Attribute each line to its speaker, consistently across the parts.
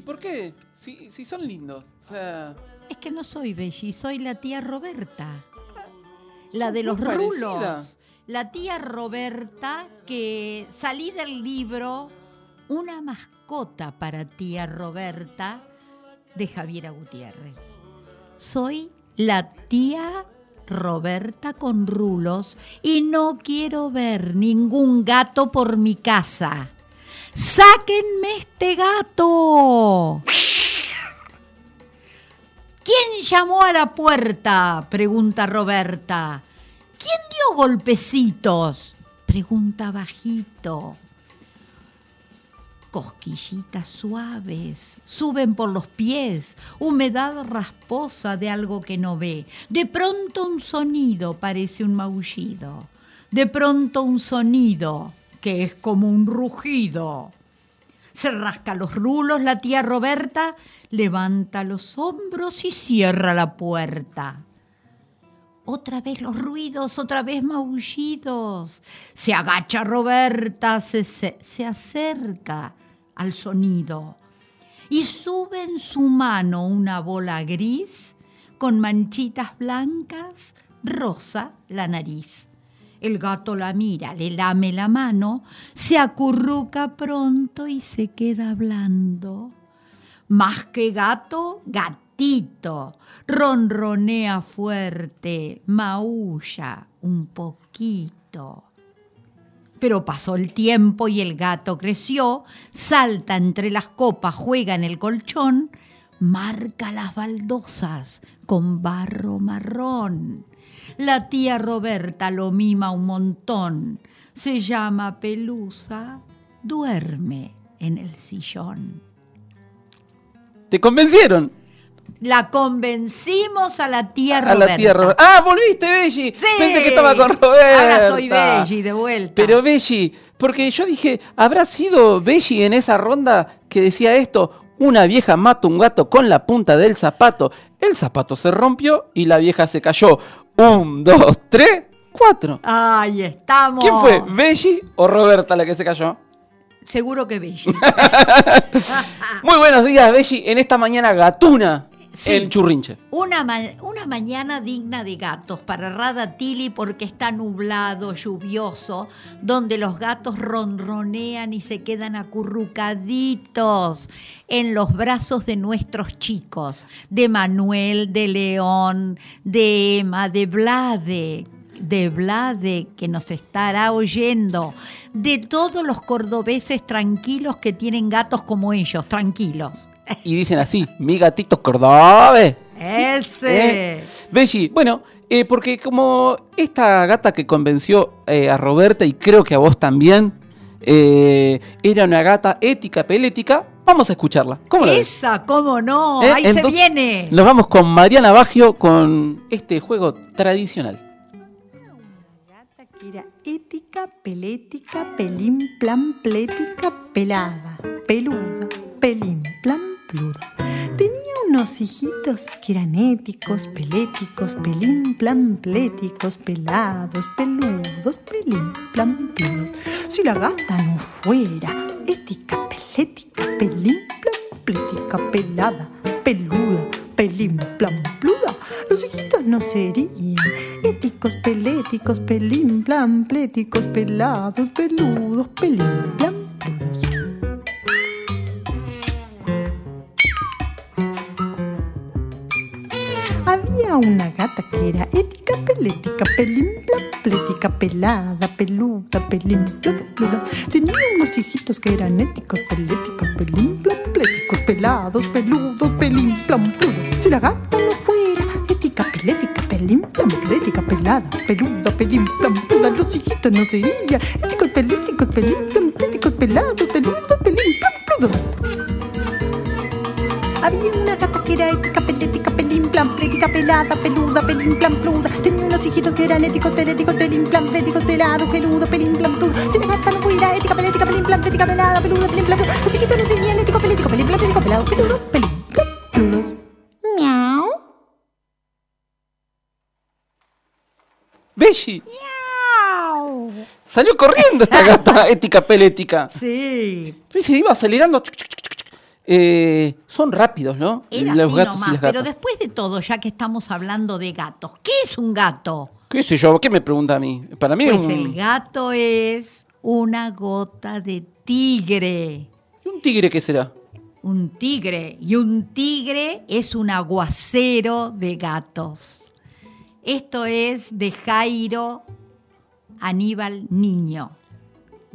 Speaker 1: ¿Por qué? Si, son lindos.
Speaker 2: Es que no soy Belli, soy la tía Roberta. La de los rulos. La tía Roberta que salí del libro Una mascota para tía Roberta de Javiera Gutiérrez. Soy la tía Roberta con rulos y no quiero ver ningún gato por mi casa. ¡Sáquenme este gato! ¿Quién llamó a la puerta? pregunta Roberta. ¿Quién dio golpecitos? pregunta bajito. Cosquillitas suaves suben por los pies, humedad rasposa de algo que no ve. De pronto un sonido parece un maullido. De pronto un sonido que es como un rugido. Se rasca los rulos la tía Roberta, levanta los hombros y cierra la puerta. Otra vez los ruidos, otra vez maullidos. Se agacha Roberta, se, se, acerca al sonido y sube en su mano una bola gris con manchitas blancas, rosa la nariz. El gato la mira, le lame la mano, se acurruca pronto y se queda hablando. Más que gato, gatito. Ronronea fuerte, maulla un poquito. Pero pasó el tiempo y el gato creció, salta entre las copas, juega en el colchón, marca las baldosas con barro marrón la tía Roberta lo mima un montón. Se llama Pelusa, duerme en el sillón.
Speaker 1: ¿Te convencieron?
Speaker 2: La convencimos a la tía Roberta. A la tía
Speaker 1: Roberta. Ah, volviste, Belli. Sí. Pensé que estaba con Roberta.
Speaker 2: Ahora soy Belli de vuelta.
Speaker 1: Pero Belli, porque yo dije, ¿habrá sido Belli en esa ronda que decía esto? Una vieja mata un gato con la punta del zapato. El zapato se rompió y la vieja se cayó. Un, dos, tres, cuatro.
Speaker 2: Ahí estamos.
Speaker 1: ¿Quién fue? ¿Belli o Roberta la que se cayó?
Speaker 2: Seguro que Belli.
Speaker 1: Muy buenos días, Belli, en esta mañana gatuna el churrinche.
Speaker 2: Una, una mañana digna de gatos para Radatili porque está nublado, lluvioso, donde los gatos ronronean y se quedan acurrucaditos en los brazos de nuestros chicos, de Manuel, de León, de Emma, de Vlade, de Vlade que nos estará oyendo, de todos los cordobeses tranquilos que tienen gatos como ellos, tranquilos
Speaker 1: y dicen así, mi gatito cordobés.
Speaker 2: Ese.
Speaker 1: ¿Eh? bueno, eh, porque como esta gata que convenció eh, a Roberta y creo que a vos también, eh, era una gata ética, pelética. Vamos a escucharla. ¿Cómo la ves?
Speaker 2: Esa, cómo no,
Speaker 1: ¿Eh?
Speaker 2: ahí se viene.
Speaker 1: Nos vamos con Mariana Baggio con este juego tradicional.
Speaker 3: Gata que era ética, pelética, pelín, plan, plética, pelada, peluda, pelín, plan, Tenía unos hijitos que eran éticos, peléticos, pelín, plan, pléticos, pelados, peludos, pelín, plan, pludos. Si la gata no fuera ética, pelética, pelín, plan, plética, pelada, peluda, pelín, plan, pluda, los hijitos no serían éticos, peléticos, pelín, plan, pléticos, pelados, peludos, pelín, plan, Había una gata que era ética, pelética, pelín, plan, plética, pelada, peluda, pelín, plan, pluda. Tenía unos hijitos que eran éticos, peléticos, pelín, plan, pléticos, pelados, peludos, pelín, pluda. Si la gata no fuera ética, pelética, pelín, plan, plética, pelada, peluda, pelín, plan, pluda, los hijitos no serían éticos, peléticos, pelín, plan, pléticos, pelados, peludos, pelín, plan, pluda. Había una gata que era ética, pelética, pelín, plan, plética, pelada, peluda, pelín, plan, pluda. Tenía unos hijitos que eran éticos, peléticos, pelín, plan, pléticos, pelados, peludo, pelín, plan, pluda. Si la gata no fuera ética, pelética, pelín, plan, plética, pelada, peluda, pelín, plan, pluda. Los hijitos no tenían ético, pelético, pelín, plan, plético, pelado, peludo, pelín, plan, pludos. Miau.
Speaker 1: Belli. Salió corriendo esta gata ética, pelética.
Speaker 2: Sí,
Speaker 1: se iba acelerando. Chuc, chuc. Eh, son rápidos, ¿no?
Speaker 2: era
Speaker 1: Los
Speaker 2: así
Speaker 1: gatos y
Speaker 2: nomás, pero después de todo, ya que estamos hablando de gatos, ¿qué es un gato?
Speaker 1: ¿Qué sé yo? ¿Qué me pregunta a mí? Para mí
Speaker 2: Pues
Speaker 1: un,
Speaker 2: el gato es una gota de tigre.
Speaker 1: ¿y un tigre qué será?
Speaker 2: Un tigre. Y un tigre es un aguacero de gatos. Esto es de Jairo Aníbal Niño.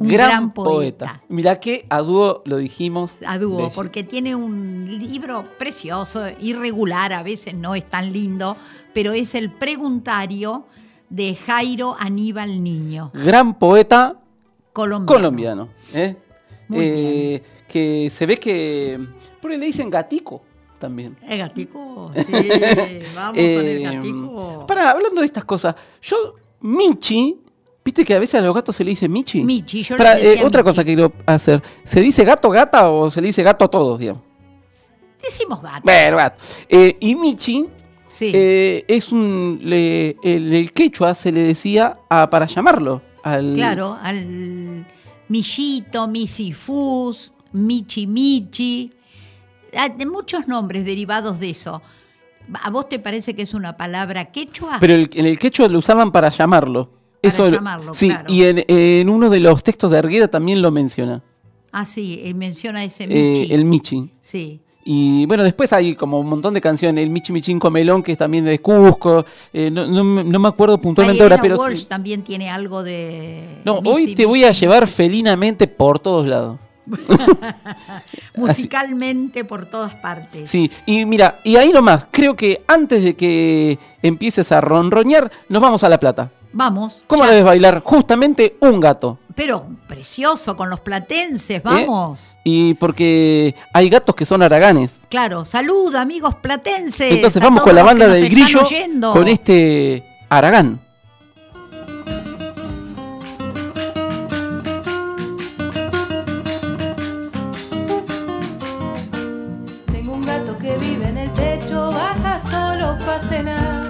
Speaker 2: Un gran, poeta.
Speaker 1: Mirá que a dúo lo dijimos.
Speaker 2: A dúo, porque tiene un libro precioso, irregular, a veces no es tan lindo, pero es el preguntario de Jairo Aníbal Niño,
Speaker 1: Gran poeta
Speaker 2: colombiano.
Speaker 1: colombiano. ¿eh?
Speaker 2: Muy
Speaker 1: Eh, Que se ve que. Porque le dicen gatico también.
Speaker 2: El gatico, sí, vamos con el
Speaker 1: Eh,
Speaker 2: gatico.
Speaker 1: Pará, hablando de estas cosas, yo, Michi, viste que a veces a los gatos se le dice Michi.
Speaker 2: Michi, yo decía
Speaker 1: eh, otra
Speaker 2: Michi.
Speaker 1: cosa que quiero hacer. ¿Se dice gato, gata o se le dice gato a todos, digamos?
Speaker 2: Decimos gato.
Speaker 1: Bueno, gato. Eh, y Michi
Speaker 2: Sí.
Speaker 1: eh, es un. le- el, el quechua se le decía a- para llamarlo. Al,
Speaker 2: Claro, al Millito, Misifus, Michi Michi, ah, de muchos nombres derivados de eso. ¿A vos te parece que es una palabra quechua?
Speaker 1: Pero el- en el quechua lo usaban para llamarlo. Lo-
Speaker 2: llamarlo,
Speaker 1: sí,
Speaker 2: claro.
Speaker 1: y en, en uno de los textos de Argueda también lo menciona.
Speaker 2: ah, sí, eh, menciona ese
Speaker 1: eh,
Speaker 2: Michi.
Speaker 1: el Michi.
Speaker 2: Sí.
Speaker 1: Y bueno, después hay como un montón de canciones. El Michi Michinco Melón, que es también de Cusco. eh, no, no me- no me acuerdo puntualmente ahora, pero.
Speaker 2: Walsh
Speaker 1: sí.
Speaker 2: también tiene algo de...
Speaker 1: No,
Speaker 2: Missy,
Speaker 1: hoy te voy a llevar
Speaker 2: Missy.
Speaker 1: felinamente por todos lados.
Speaker 2: musicalmente por todas partes.
Speaker 1: Sí, y mira, y ahí nomás, creo que antes de que empieces a ronroñar, nos vamos a La Plata.
Speaker 2: Vamos.
Speaker 1: ¿Cómo la ves bailar? Justamente un gato.
Speaker 2: Pero precioso con los platenses,
Speaker 1: ¿eh?
Speaker 2: vamos.
Speaker 1: Y porque hay gatos que son araganes.
Speaker 2: Claro, salud amigos platenses.
Speaker 1: Entonces
Speaker 2: a
Speaker 1: vamos con la banda del grillo
Speaker 2: oyendo.
Speaker 1: con este aragán.
Speaker 4: Tengo un gato que vive en el techo, baja solo para cenar.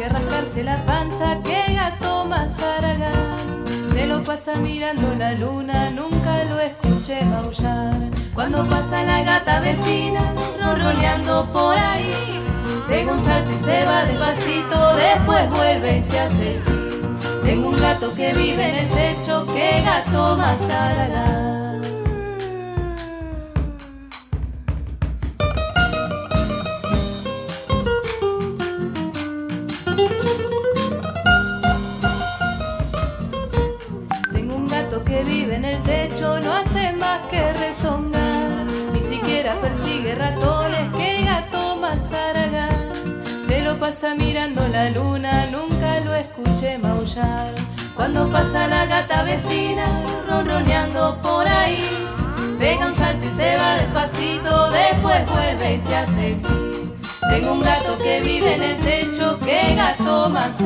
Speaker 4: Que rascarse la panza, que gato más aragán. Se lo pasa mirando la luna, nunca lo escuché maullar. Cuando pasa la gata vecina, ronroneando por ahí. Pega un salto y se va despacito, después vuelve y se hace gil. Tengo un gato que vive en el techo, que gato más aragán. El techo, no hace más que rezongar. Ni siquiera persigue ratones, que gato más. Se lo pasa mirando la luna, nunca lo escuché maullar. Cuando pasa la gata vecina, ronroneando por ahí, pega un salto y se va despacito, después vuelve y se hace gil. Tengo un gato que vive en el techo, que gato más.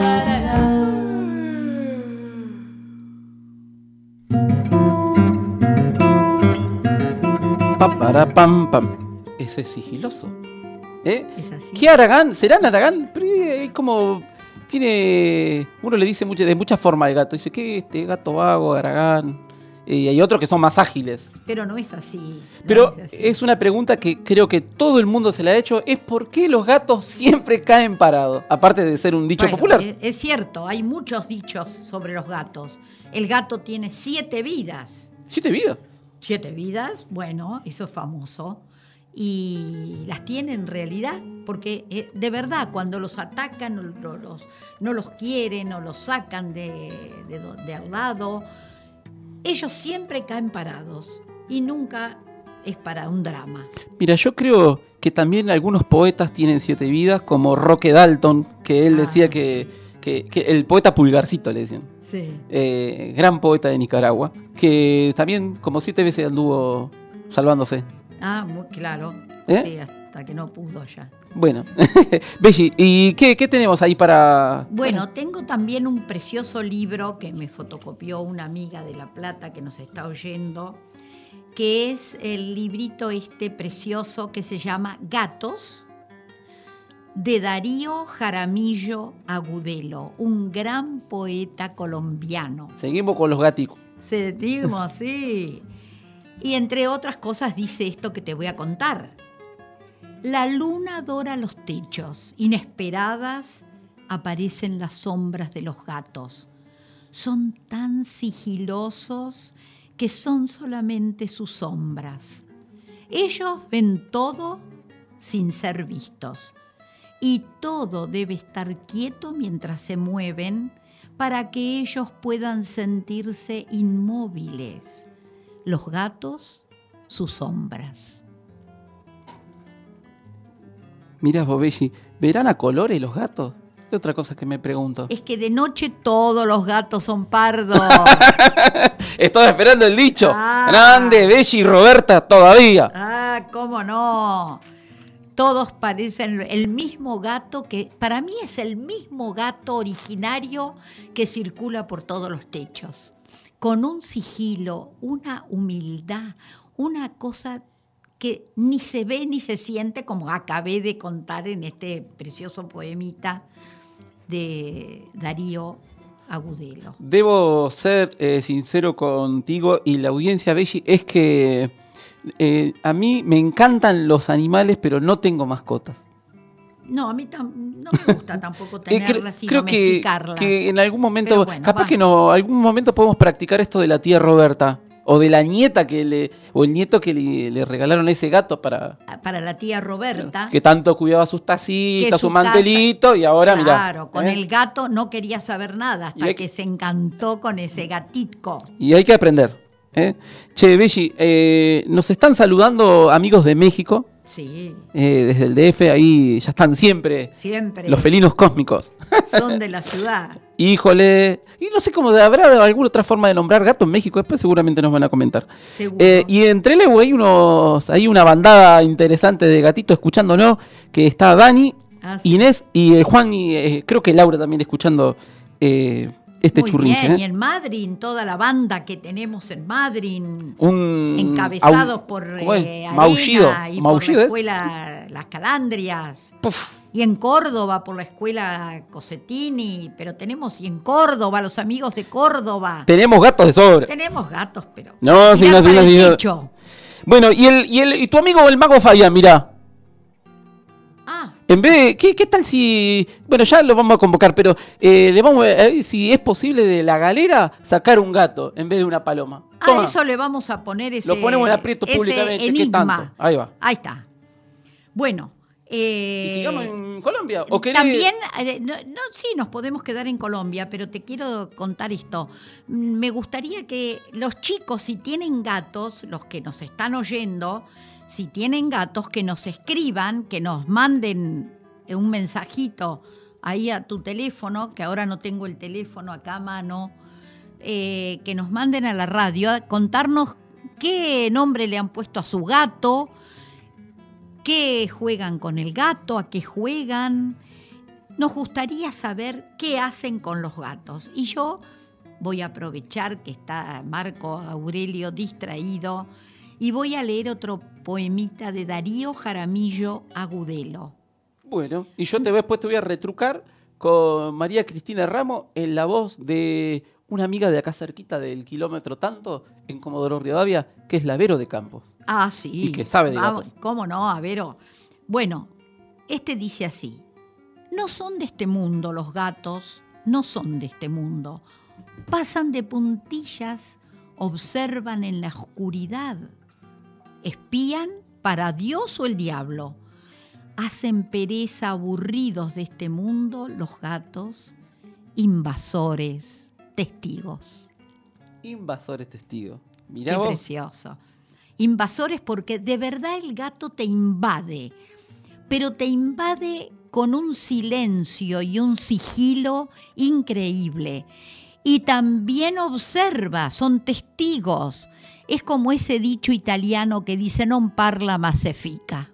Speaker 1: Pa, para, pam, pam. Ese es sigiloso. ¿Eh?
Speaker 2: Es así.
Speaker 1: ¿Qué Aragán? ¿Serán Aragán? Pero es como. Tiene. Uno le dice mucho, de muchas formas al gato. Dice, ¿qué este gato vago, Aragán? Y hay otros que son más ágiles.
Speaker 2: Pero no es así. no
Speaker 1: Pero
Speaker 2: es así.
Speaker 1: es una pregunta que creo que todo el mundo se la ha hecho. Es por qué los gatos siempre caen parados. Aparte de ser un dicho
Speaker 2: Bueno,
Speaker 1: popular.
Speaker 2: Es, es cierto, hay muchos dichos sobre los gatos. El gato tiene siete vidas.
Speaker 1: Siete vidas.
Speaker 2: Siete vidas, bueno, eso es famoso. Y las tiene en realidad, porque eh, de verdad, cuando los atacan, no, no los, no los quieren o los sacan de, de al lado, ellos siempre caen parados y nunca es para un drama.
Speaker 1: Mira, yo creo que también algunos poetas tienen siete vidas, como Roque Dalton, que él
Speaker 2: Ah,
Speaker 1: decía que, que- que el poeta pulgarcito le decían.
Speaker 2: Sí.
Speaker 1: eh, gran poeta de Nicaragua, que también como siete veces anduvo salvándose.
Speaker 2: Ah, muy claro.
Speaker 1: ¿Eh?
Speaker 2: Sí, hasta que no pudo ya.
Speaker 1: Bueno, Belli, ¿y qué, qué tenemos ahí para...?
Speaker 2: Bueno, tengo también un precioso libro que me fotocopió una amiga de La Plata que nos está oyendo, que es el librito este precioso que se llama Gatos, de Darío Jaramillo Agudelo, un gran poeta colombiano.
Speaker 1: Seguimos con los gaticos.
Speaker 2: Se digo así. Y entre otras cosas dice esto que te voy a contar. La luna dora los techos, inesperadas aparecen las sombras de los gatos. Son tan sigilosos que son solamente sus sombras. Ellos ven todo sin ser vistos y todo debe estar quieto mientras se mueven para que ellos puedan sentirse inmóviles. Los gatos, sus sombras.
Speaker 1: Mirá vos, Belli, ¿verán a colores los gatos? Es otra cosa que me pregunto.
Speaker 2: Es que de noche todos los gatos son pardos.
Speaker 1: Estaba esperando el dicho.
Speaker 2: Ah.
Speaker 1: Grande, Belli y Roberta todavía.
Speaker 2: ah, cómo no. Todos parecen el mismo gato que para mí es el mismo gato originario que circula por todos los techos. Con un sigilo, una humildad, una cosa que ni se ve ni se siente, como acabé de contar en este precioso poemita de Darío Agudelo.
Speaker 1: Debo ser eh, sincero contigo y la audiencia, Belli, es que eh, a mí me encantan los animales, pero no tengo mascotas.
Speaker 2: No, a mí tam- no me gusta tampoco
Speaker 1: Eh,
Speaker 2: tenerlas y
Speaker 1: creo
Speaker 2: domesticarlas.
Speaker 1: que en algún momento,
Speaker 2: bueno,
Speaker 1: capaz
Speaker 2: va.
Speaker 1: que no, algún momento podemos practicar esto de la tía Roberta o de la nieta que le, o el nieto que le, le regalaron ese gato para
Speaker 2: Para la tía Roberta.
Speaker 1: que tanto cuidaba sus tacitas, su
Speaker 2: su
Speaker 1: mantelito y ahora mira.
Speaker 2: Claro, con el gato no quería saber nada hasta que- se encantó con ese gatito.
Speaker 1: Y hay que aprender. ¿Eh? Che, Belli, eh, nos están saludando amigos de México,
Speaker 2: Sí,
Speaker 1: eh, desde el DF, ahí ya están siempre
Speaker 2: siempre
Speaker 1: los felinos cósmicos.
Speaker 2: son de la ciudad.
Speaker 1: Híjole, y no sé cómo habrá alguna otra forma de nombrar gato en México, después seguramente nos van a comentar.
Speaker 2: Seguro.
Speaker 1: Eh, y entre Leu hay unos, hay una bandada interesante de gatitos escuchándonos, que está Dani,
Speaker 2: Ah, sí.
Speaker 1: Inés y Juan y creo que Laura también escuchando eh, este
Speaker 2: Muy
Speaker 1: churrinche.
Speaker 2: bien,
Speaker 1: ¿eh?
Speaker 2: y en Madrid, toda la banda que tenemos en Madrid,
Speaker 1: Un
Speaker 2: encabezados
Speaker 1: au-
Speaker 2: por eh,
Speaker 1: Maullido,
Speaker 2: y
Speaker 1: maullido
Speaker 2: por la
Speaker 1: es.
Speaker 2: escuela Las Calandrias. Y en Córdoba por la escuela Cosetini, pero tenemos y en Córdoba, los amigos de Córdoba.
Speaker 1: Tenemos gatos de sobra.
Speaker 2: Tenemos gatos, pero.
Speaker 1: No, sí, no, sí, no. Bueno, y el, y el y tu amigo el mago Fabián, mirá. En vez de, ¿qué, qué tal si, bueno, ya lo vamos a convocar, pero eh, le vamos a ver si es posible de la galera sacar un gato en vez de una paloma.
Speaker 2: a
Speaker 1: Toma.
Speaker 2: eso le vamos a poner ese.
Speaker 1: Lo ponemos en aprieto
Speaker 2: ese
Speaker 1: públicamente, ¿qué
Speaker 2: Enigma.
Speaker 1: tanto? Ahí va.
Speaker 2: Ahí está. Bueno. eh,
Speaker 1: ¿Y sigamos en Colombia? ¿O querés-
Speaker 2: También, eh, no, no, sí, nos podemos quedar en Colombia, pero te quiero contar esto. Mm, Me gustaría que los chicos, si tienen gatos, los que nos están oyendo, si tienen gatos, que nos escriban, que nos manden un mensajito ahí a tu teléfono, que ahora no tengo el teléfono acá a mano, eh, que nos manden a la radio a contarnos qué nombre le han puesto a su gato, qué juegan con el gato, a qué juegan. Nos gustaría saber qué hacen con los gatos. Y yo voy a aprovechar que está Marco Aurelio distraído y voy a leer otro poemita de Darío Jaramillo Agudelo.
Speaker 1: Bueno, y yo te después te voy a retrucar con María Cristina Ramos en la voz de una amiga de acá cerquita del kilómetro tanto, en Comodoro Rivadavia, que es la Vero de Campos.
Speaker 2: Ah, sí.
Speaker 1: Y que sabe de
Speaker 2: Vamos,
Speaker 1: gatos.
Speaker 2: ¿Cómo no, Avero? Bueno, este dice así. No son de este mundo los gatos, no son de este mundo. Pasan de puntillas, observan en la oscuridad. Espían para Dios o el diablo. Hacen pereza aburridos de este mundo los gatos, invasores, testigos.
Speaker 1: Invasores testigos. Mirá
Speaker 2: Qué
Speaker 1: vos.
Speaker 2: precioso. Invasores porque de verdad el gato te invade, pero te invade con un silencio y un sigilo increíble. Y también observa, son testigos. Es como ese dicho italiano que dice non parla ma se fica.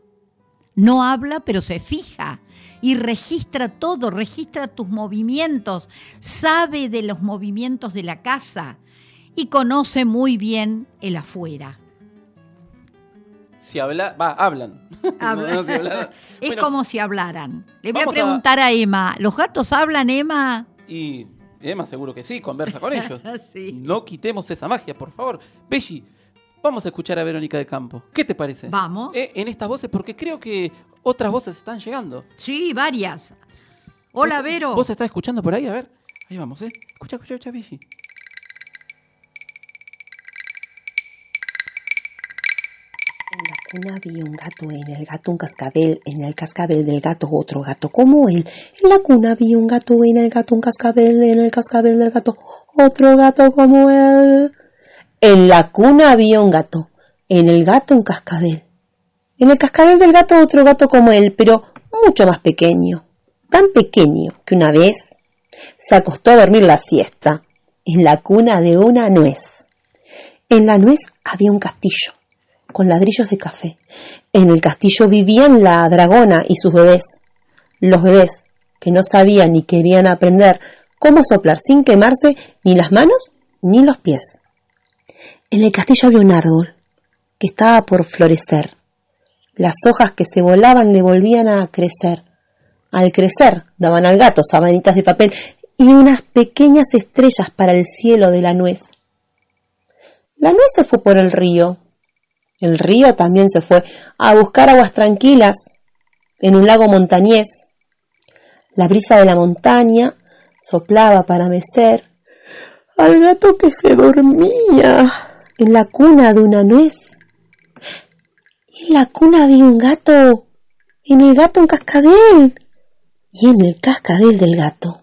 Speaker 2: No habla, pero se fija y registra todo, registra tus movimientos, sabe de los movimientos de la casa y conoce muy bien el afuera.
Speaker 1: Si habla, va, hablan.
Speaker 2: Habla-
Speaker 1: No, no, si hablan.
Speaker 2: es
Speaker 1: Bueno,
Speaker 2: como si hablaran. Le voy a
Speaker 1: vamos a-
Speaker 2: preguntar a... Emma, ¿los gatos hablan, Emma?
Speaker 1: Y Emma seguro que sí, conversa con ellos.
Speaker 2: Sí.
Speaker 1: No quitemos esa magia, por favor. Belli, vamos a escuchar a Verónica de Campo. ¿Qué te parece?
Speaker 2: Vamos.
Speaker 1: Eh, en estas voces, porque creo que otras voces están llegando.
Speaker 2: Sí, varias. Hola,
Speaker 1: ¿Vos-
Speaker 2: Vero.
Speaker 1: ¿Vos estás escuchando por ahí? A ver. Ahí vamos, ¿eh? Escucha, escucha, escucha, Belli.
Speaker 5: Cuna vi un gato, en el gato un cascabel, en el cascabel del gato otro gato como él. En la cuna vi un gato, en el gato un cascabel, en el cascabel del gato otro gato como él. En la cuna había un gato, en el gato un cascabel. En el cascabel del gato otro gato como él, pero mucho más pequeño. Tan pequeño que una vez se acostó a dormir la siesta en la cuna de una nuez. En la nuez había un castillo con ladrillos de café. En el castillo vivían la dragona y sus bebés. Los bebés que no sabían ni querían aprender cómo soplar sin quemarse ni las manos ni los pies. En el castillo había un árbol que estaba por florecer. Las hojas que se volaban le volvían a crecer. Al crecer daban al gato sabanitas de papel y unas pequeñas estrellas para el cielo de la nuez. La nuez se fue por el río. El río también se fue a buscar aguas tranquilas en un lago montañés. La brisa de la montaña soplaba para mecer al gato que se dormía en la cuna de una nuez. En la cuna había un gato, en el gato un cascabel y en el cascabel del gato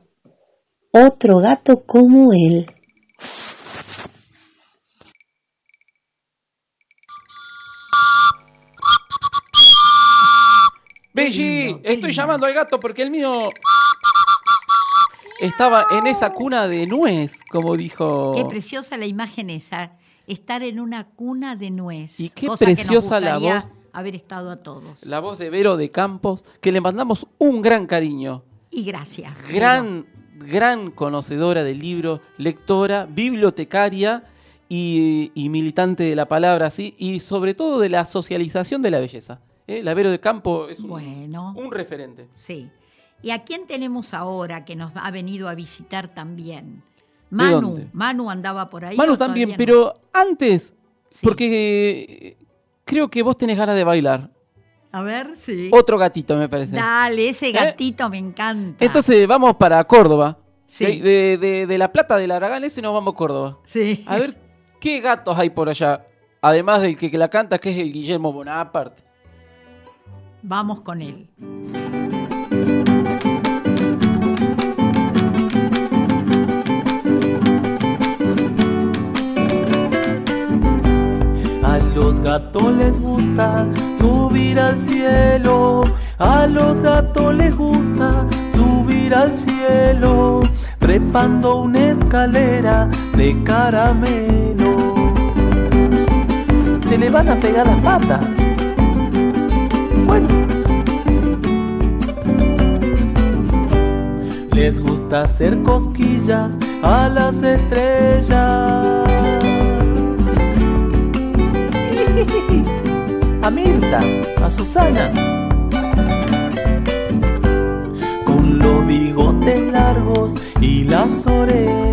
Speaker 5: otro gato como él.
Speaker 2: Qué
Speaker 1: estoy llamando al gato porque el mío estaba en esa cuna de nuez, como dijo.
Speaker 2: Qué preciosa la imagen esa. Estar en una cuna de nuez.
Speaker 1: Y qué
Speaker 2: cosa que nos
Speaker 1: preciosa la voz.
Speaker 2: haber estado a todos.
Speaker 1: La voz de Vero de Campos, que le mandamos un gran cariño.
Speaker 2: Y gracias.
Speaker 1: Gran, gran conocedora del libro, lectora, bibliotecaria y, y militante de la palabra, ¿sí? y sobre todo de la socialización de la belleza. ¿Eh? La Vero de Campo es un,
Speaker 2: Bueno.
Speaker 1: un referente.
Speaker 2: Sí. ¿Y a quién tenemos ahora que nos ha venido a visitar también?
Speaker 1: ¿De
Speaker 2: Manu. Manu andaba por ahí.
Speaker 1: Manu también,
Speaker 2: no?
Speaker 1: pero antes,
Speaker 2: Sí.
Speaker 1: porque eh, creo que vos tenés ganas de bailar.
Speaker 2: A ver, sí.
Speaker 1: Otro gatito, me parece.
Speaker 2: Dale, ese gatito me encanta.
Speaker 1: Entonces vamos para Córdoba.
Speaker 2: Sí.
Speaker 1: De, de- de- de La Plata del Aragán ese nos vamos a Córdoba.
Speaker 2: Sí.
Speaker 1: A ver, ¿qué gatos hay por allá? Además del que, que la canta, que es el Guillermo Bonaparte.
Speaker 2: Vamos con él.
Speaker 6: A los gatos les gusta subir al cielo, a los gatos les gusta subir al cielo, trepando una escalera
Speaker 7: de caramelo. Se le van a pegar las patas. Les gusta hacer cosquillas a las estrellas. A Mirta, a Susana. Con los bigotes largos y las orejas.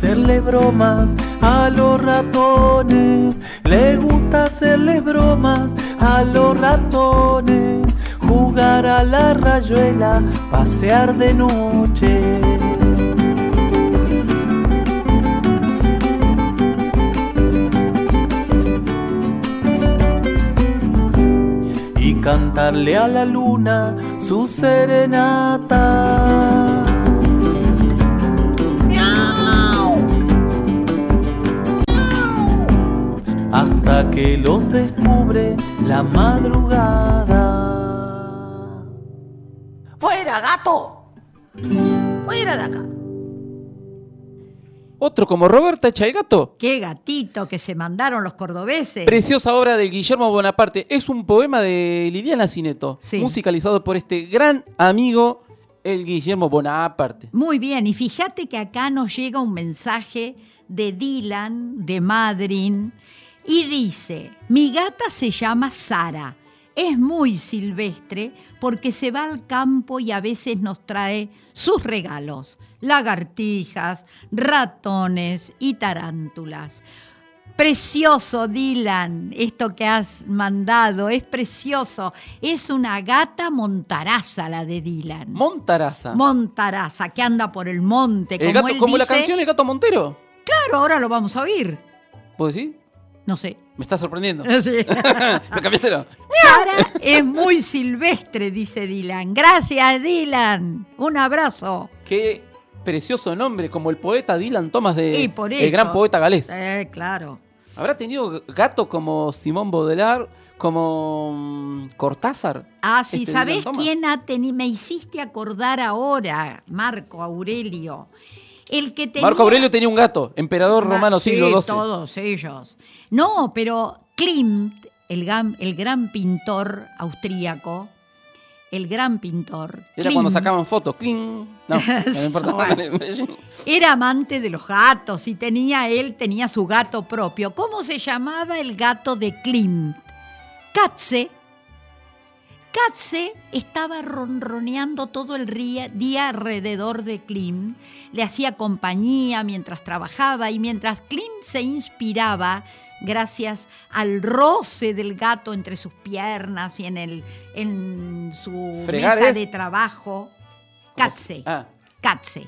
Speaker 7: Hacerle bromas a los ratones. Les gusta hacerle bromas a los ratones. Jugar a la rayuela, pasear de noche. Y cantarle a la luna su serenata. Hasta que los descubre la madrugada. ¡Fuera, gato! ¡Fuera de acá!
Speaker 1: Otro como Roberta Echa el Gato.
Speaker 2: Qué gatito que se mandaron los cordobeses.
Speaker 1: Preciosa obra de Guillermo Bonaparte. Es un poema de Liliana Cineto,
Speaker 2: Sí.
Speaker 1: musicalizado por este gran amigo, el Guillermo Bonaparte.
Speaker 2: Muy bien, y fíjate que acá nos llega un mensaje de Dylan, de Madrin, y dice, mi gata se llama Sara, es muy silvestre porque se va al campo y a veces nos trae sus regalos, lagartijas, ratones y tarántulas. Precioso, Dylan, esto que has mandado, es precioso. Es una gata montaraza la de Dylan.
Speaker 1: Montaraza.
Speaker 2: Montaraza, que anda por el monte,
Speaker 1: el
Speaker 2: como
Speaker 1: gato,
Speaker 2: él
Speaker 1: como la canción El Gato Montero.
Speaker 2: Claro, ahora lo vamos a oír.
Speaker 1: ¿Puedo decir?
Speaker 2: No sé.
Speaker 1: Me está sorprendiendo.
Speaker 2: Sí.
Speaker 1: ¿Lo cambiaste no?
Speaker 2: Sara es muy silvestre, dice Dylan. Gracias, Dylan. Un abrazo.
Speaker 1: Qué precioso nombre, como el poeta Dylan Thomas de
Speaker 2: y por eso.
Speaker 1: el gran poeta galés.
Speaker 2: Eh, claro.
Speaker 1: ¿Habrá tenido gato como Simón Baudelaire, como mm, Cortázar?
Speaker 2: Ah, sí,
Speaker 1: Este
Speaker 2: ¿sabés quién ha tenido? Me hiciste acordar ahora, Marco Aurelio. El que tenía...
Speaker 1: Marco Aurelio tenía un gato, emperador romano
Speaker 2: Sí,
Speaker 1: siglo XII.
Speaker 2: todos ellos. No, pero Klimt, el gran, el gran pintor austríaco, el gran pintor.
Speaker 1: Era cuando
Speaker 2: Klimt,
Speaker 1: sacaban fotos. ¡Cling! No, no importa.
Speaker 2: Bueno. Era amante de los gatos y tenía él tenía su gato propio. ¿Cómo se llamaba el gato de Klimt? Katze. Katze estaba ronroneando todo el día alrededor de Klimt, le hacía compañía mientras trabajaba y mientras Klimt se inspiraba gracias al roce del gato entre sus piernas y en, el, en su
Speaker 1: ¿Fregar
Speaker 2: mesa
Speaker 1: es?
Speaker 2: de trabajo. Katze.
Speaker 1: Ah,
Speaker 2: Katze.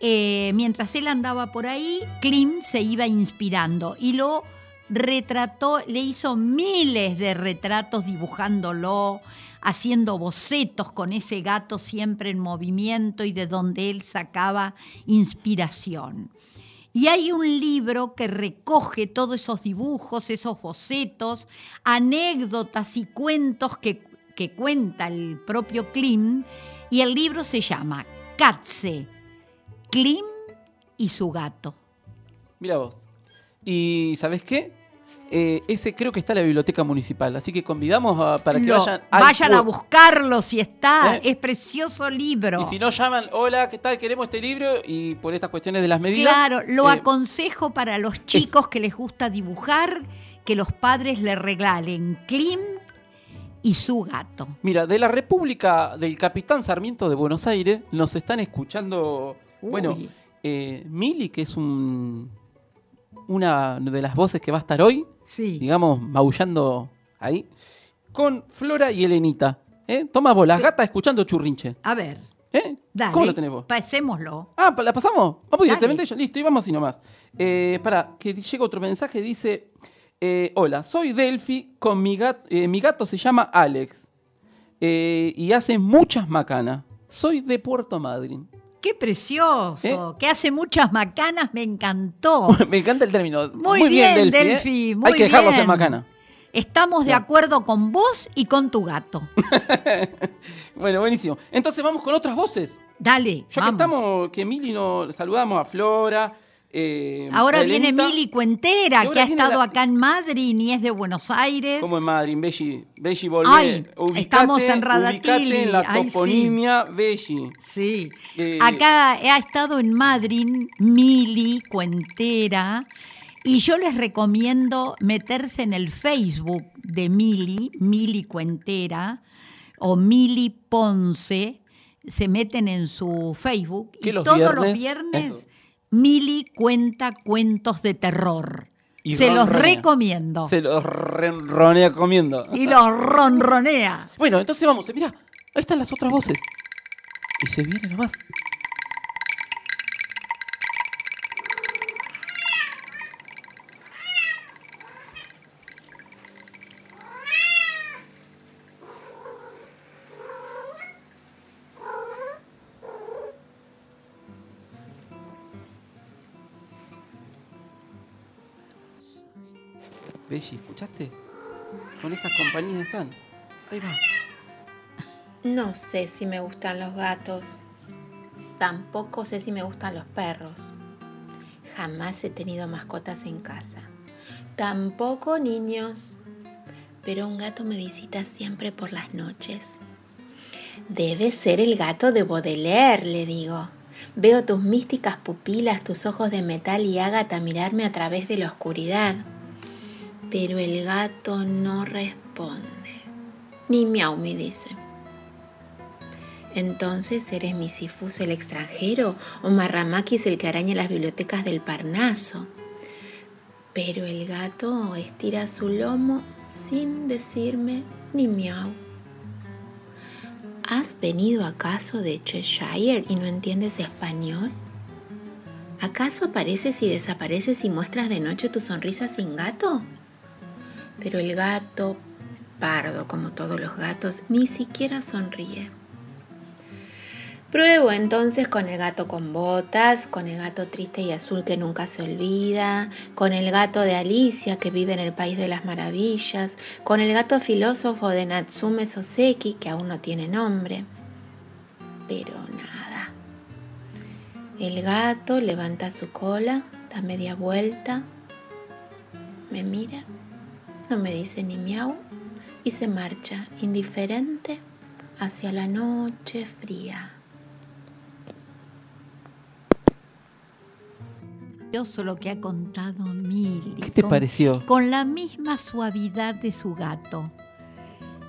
Speaker 2: Eh, mientras él andaba por ahí, Klim se iba inspirando y lo retrató, le hizo miles de retratos dibujándolo, haciendo bocetos con ese gato siempre en movimiento y de donde él sacaba inspiración. Y hay un libro que recoge todos esos dibujos, esos bocetos, anécdotas y cuentos que, que cuenta el propio Klim. Y el libro se llama Katze, Klim y su gato.
Speaker 1: mira vos. ¿Y sabés qué? Eh, ese creo que está en la biblioteca municipal, así que convidamos a- para que
Speaker 2: Lo-
Speaker 1: vayan al
Speaker 2: vayan a buscarlo si está.
Speaker 1: ¿Eh?
Speaker 2: Es precioso libro.
Speaker 1: Y si no llaman, hola, ¿qué tal? Queremos este libro y por estas cuestiones de las medidas.
Speaker 2: Claro, lo
Speaker 1: eh,
Speaker 2: aconsejo para los chicos que les gusta dibujar, que los padres le regalen Klim y su gato.
Speaker 1: Mira, de la República del Capitán Sarmiento de Buenos Aires nos están escuchando, bueno,
Speaker 2: Uy.
Speaker 1: Mili, que es un, una de las voces que va a estar hoy,
Speaker 2: Sí.
Speaker 1: digamos, maullando ahí, con Flora y Elenita. ¿eh? Toma vos, las gatas escuchando churrinche.
Speaker 2: A ver,
Speaker 1: ¿eh?
Speaker 2: dale.
Speaker 1: ¿Cómo lo tenés vos?
Speaker 2: Pasémoslo.
Speaker 1: Ah, ¿la pasamos? Vamos directamente
Speaker 2: Dale.
Speaker 1: Listo, y vamos así nomás. Eh, para, que llega otro mensaje, dice, eh, hola, soy Delphi, con mi gato, mi gato se llama Alex. eh, y hace muchas macanas. Soy de Puerto Madryn.
Speaker 2: ¡Qué precioso!
Speaker 1: ¿Eh?
Speaker 2: Que hace muchas macanas, me encantó.
Speaker 1: Me encanta el término.
Speaker 2: Muy, bien,
Speaker 1: Delphi. ¿eh?
Speaker 2: Muy
Speaker 1: Hay que dejarlo
Speaker 2: bien.
Speaker 1: macana.
Speaker 2: Estamos de acuerdo con vos y con tu gato.
Speaker 1: Bueno, buenísimo. Entonces vamos con otras voces.
Speaker 2: Dale,
Speaker 1: Ya que
Speaker 2: vamos.
Speaker 1: estamos, que Mili nos saludamos a Flora. Eh,
Speaker 2: Ahora viene. Mili Cuentera, que ha estado
Speaker 1: la-
Speaker 2: acá en Madrid y es de Buenos Aires.
Speaker 1: Como en Madrid, Belli, Belli volvé.
Speaker 2: Ay,
Speaker 1: Ubicate,
Speaker 2: estamos en Radatili.
Speaker 1: en la
Speaker 2: Ay, sí.
Speaker 1: toponimia Belli.
Speaker 2: Sí.
Speaker 1: Eh,
Speaker 2: Acá ha estado en Madrid Mili Cuentera y yo les recomiendo meterse en el Facebook de Mili, Mili Cuentera o Mili Ponce. Se meten en su Facebook
Speaker 1: ¿Qué,
Speaker 2: y
Speaker 1: los
Speaker 2: todos los
Speaker 1: viernes?
Speaker 2: Mili cuenta cuentos de terror.
Speaker 1: Y
Speaker 2: Se los
Speaker 1: ronronea.
Speaker 2: recomiendo.
Speaker 1: Se los ronea comiendo.
Speaker 2: Y los ronronea.
Speaker 1: Bueno, entonces vamos, mira, ahí están las otras voces. Y se viene nomás. Belli, ¿escuchaste? Con esas compañías están. Ahí va.
Speaker 8: No sé si me gustan los gatos. Tampoco sé si me gustan los perros. Jamás he tenido mascotas en casa. Tampoco niños. Pero un gato me visita siempre por las noches. Debe ser el gato de Baudelaire, le digo. Veo tus místicas pupilas, tus ojos de metal y ágata mirarme a través de la oscuridad. Pero el gato no responde. Ni miau me dice. Entonces, ¿eres Misifus el extranjero o Marramakis el que araña las bibliotecas del Parnaso? Pero el gato estira su lomo sin decirme ni miau. ¿Has venido acaso de Cheshire y no entiendes español? ¿Acaso apareces y desapareces y muestras de noche tu sonrisa sin gato? Pero el gato, pardo como todos los gatos, ni siquiera sonríe. Pruebo entonces con el gato con botas, con el gato triste y azul que nunca se olvida, con el gato de Alicia que vive en el País de las Maravillas, con el gato filósofo de Natsume Soseki que aún no tiene nombre. Pero nada. El gato levanta su cola, da media vuelta, me mira, no me dice ni miau y se marcha indiferente hacia la noche fría.
Speaker 2: Lo que ha contado Mili.
Speaker 1: ¿Qué te
Speaker 2: con-
Speaker 1: pareció?
Speaker 2: Con la misma suavidad de su gato.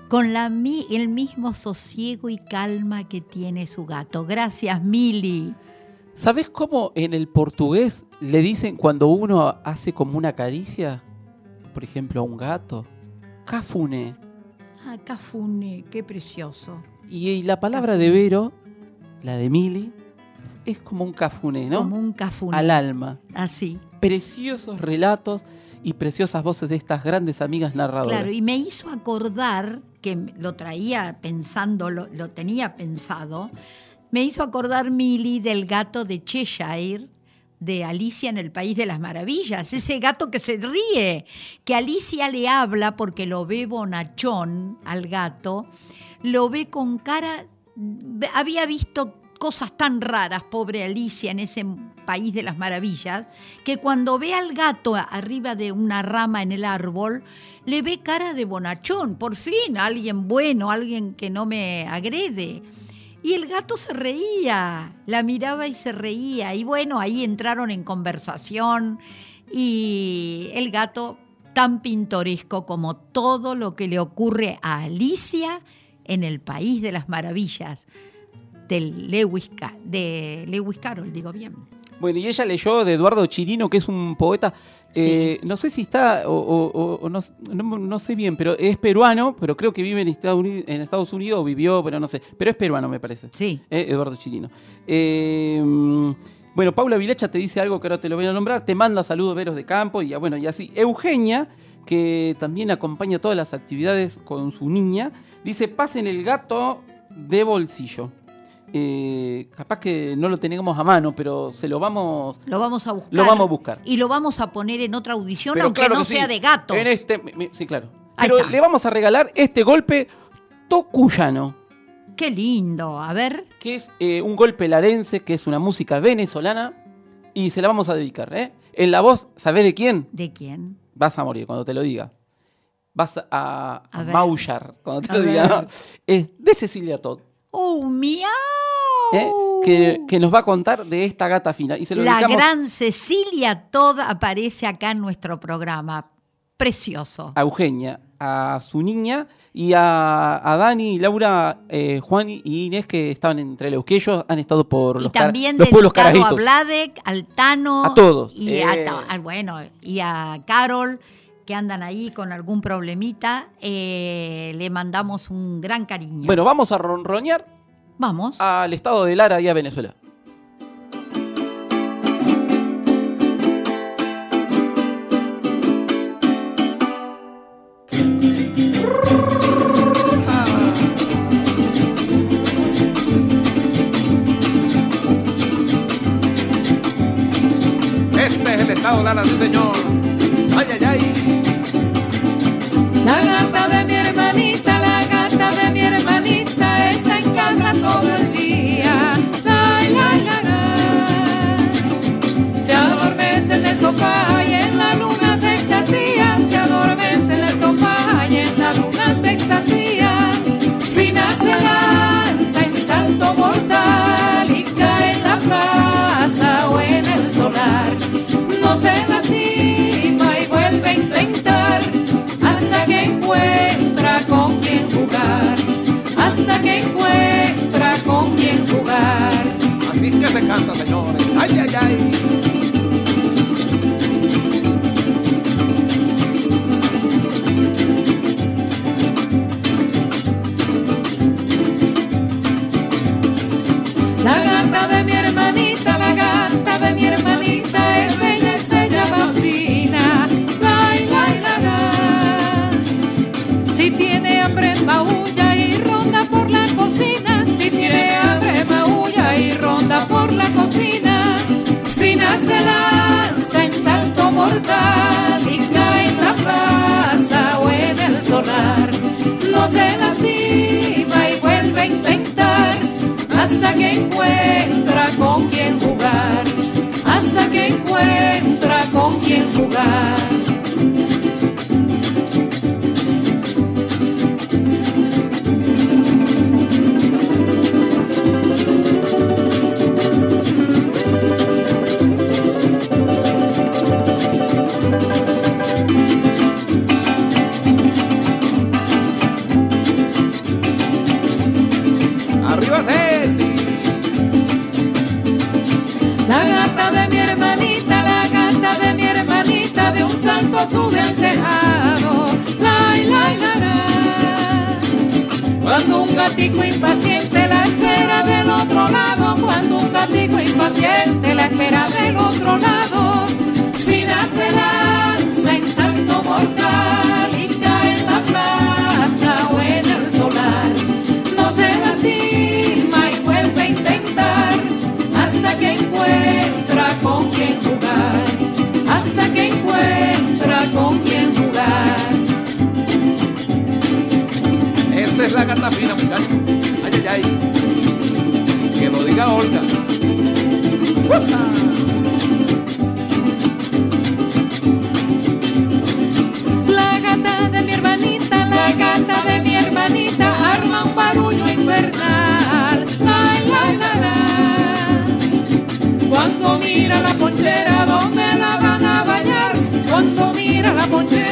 Speaker 2: Con la, mi- el mismo sosiego y calma que tiene su gato. Gracias, Mili.
Speaker 1: ¿Sabes cómo en el portugués le dicen cuando uno hace como una caricia? Por ejemplo, a un gato. Cafune.
Speaker 2: Ah, Cafune, qué precioso.
Speaker 1: Y, y la palabra de Vero, la de Mili, es como un cafune, ¿no?
Speaker 2: Como un cafune.
Speaker 1: Al alma.
Speaker 2: Así.
Speaker 1: Preciosos relatos y preciosas voces de estas grandes amigas narradoras.
Speaker 2: Claro, y me hizo acordar, que lo traía pensando, lo, lo tenía pensado, me hizo acordar Mili del gato de Cheshire, de Alicia en el País de las Maravillas, ese gato que se ríe, que Alicia le habla porque lo ve bonachón al gato, lo ve con cara, había visto cosas tan raras, pobre Alicia, en ese país de las maravillas, que cuando ve al gato arriba de una rama en el árbol, le ve cara de bonachón, por fin, alguien bueno, alguien que no me agrede. Y el gato se reía, la miraba y se reía. Y bueno, ahí entraron en conversación y el gato tan pintoresco como todo lo que le ocurre a Alicia en el País de las Maravillas del Lewis, de Lewis Carroll, digo bien.
Speaker 1: Bueno, y ella leyó de Eduardo Chirino, que es un poeta, eh, no sé si está, o, o- o- o no, no- no sé bien, pero es peruano, pero creo que vive en Estados Unidos, en Estados Unidos o vivió, pero no sé, pero es peruano me parece.
Speaker 2: Sí.
Speaker 1: Eh, Eduardo Chirino. Eh, bueno, Paula Vilecha te dice algo que ahora te lo voy a nombrar, te manda saludos veros de campo y ah, bueno, y así. Eugenia, que también acompaña todas las actividades con su niña, dice, pasen el gato de bolsillo. Eh, capaz que no lo tenemos a mano, pero se lo vamos,
Speaker 2: Lo vamos a buscar.
Speaker 1: lo vamos a buscar.
Speaker 2: Y lo vamos a poner en otra audición,
Speaker 1: Pero
Speaker 2: aunque
Speaker 1: claro
Speaker 2: no
Speaker 1: sí.
Speaker 2: sea de gatos.
Speaker 1: En este, sí, claro.
Speaker 2: Ahí
Speaker 1: Pero
Speaker 2: está.
Speaker 1: le vamos a regalar este golpe tocuyano,
Speaker 2: Qué lindo. A ver.
Speaker 1: que es eh, un golpe larense, que es una música venezolana, y se la vamos a dedicar. ¿eh? En la voz, ¿sabés de quién?
Speaker 2: ¿De quién?
Speaker 1: Vas a morir cuando te lo diga. Vas a, a
Speaker 2: A ver.
Speaker 1: maullar cuando te
Speaker 2: A
Speaker 1: lo diga. Es de Cecilia Todd,
Speaker 2: ¡Oh, miau!
Speaker 1: ¿eh? que, que nos va a contar de esta gata fina. Y se lo
Speaker 2: La
Speaker 1: dedicamos
Speaker 2: gran Cecilia Todd aparece acá en nuestro programa. Precioso.
Speaker 1: a Eugenia, a su niña, y a, a Dani, Laura, eh, Juan y Inés, que estaban entre los que ellos han estado por
Speaker 2: Y
Speaker 1: los,
Speaker 2: también
Speaker 1: los pueblos
Speaker 2: dedicado a
Speaker 1: carajitos.
Speaker 2: Vladek, al Tano.
Speaker 1: A todos.
Speaker 2: Y a,
Speaker 1: Eh.
Speaker 2: ta- a- bueno, y a Carol, que andan ahí con algún problemita. eh, le mandamos un gran cariño.
Speaker 1: Bueno, vamos a ronronear
Speaker 2: Vamos.
Speaker 1: al estado de Lara y a Venezuela.
Speaker 9: Este es el estado Lara,
Speaker 4: sube al tejado. Lai, lai, la, la. Cuando un gatico impaciente la espera del otro lado, cuando un gatico impaciente la espera del otro lado, Fina se lanza en salto mortal y cae en la plaza o en el solar. No se lastima y vuelve a intentar hasta que encuentra con quien jugar,
Speaker 9: la gata fina, muchachos. Ay, ay, ay. Que lo diga Olga.
Speaker 4: La gata de mi hermanita, la gata de mi hermanita arma un barullo infernal. Lai, lai, la, la. Cuando mira la ponchera donde la van a bañar, cuando mira la ponchera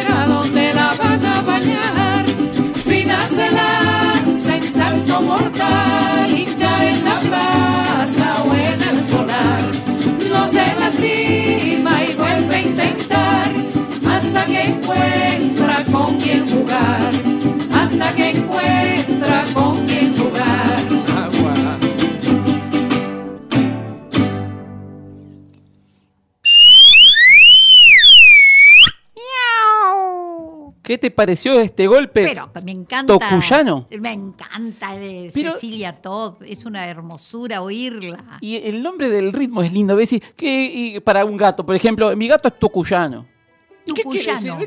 Speaker 4: lastima y vuelve a intentar hasta que encuentra con quien jugar, hasta que encuentra con quien jugar.
Speaker 1: ¿Qué te pareció este golpe?
Speaker 2: Pero me encanta.
Speaker 1: Tocuyano.
Speaker 2: Me encanta de
Speaker 1: Pero-
Speaker 2: Cecilia Todd. Es una hermosura oírla.
Speaker 1: Y el nombre del ritmo es lindo. ¿ves? Que para un gato, por ejemplo, mi gato es tocuyano. ¿Y qué quiere decir?
Speaker 2: Tucuyano.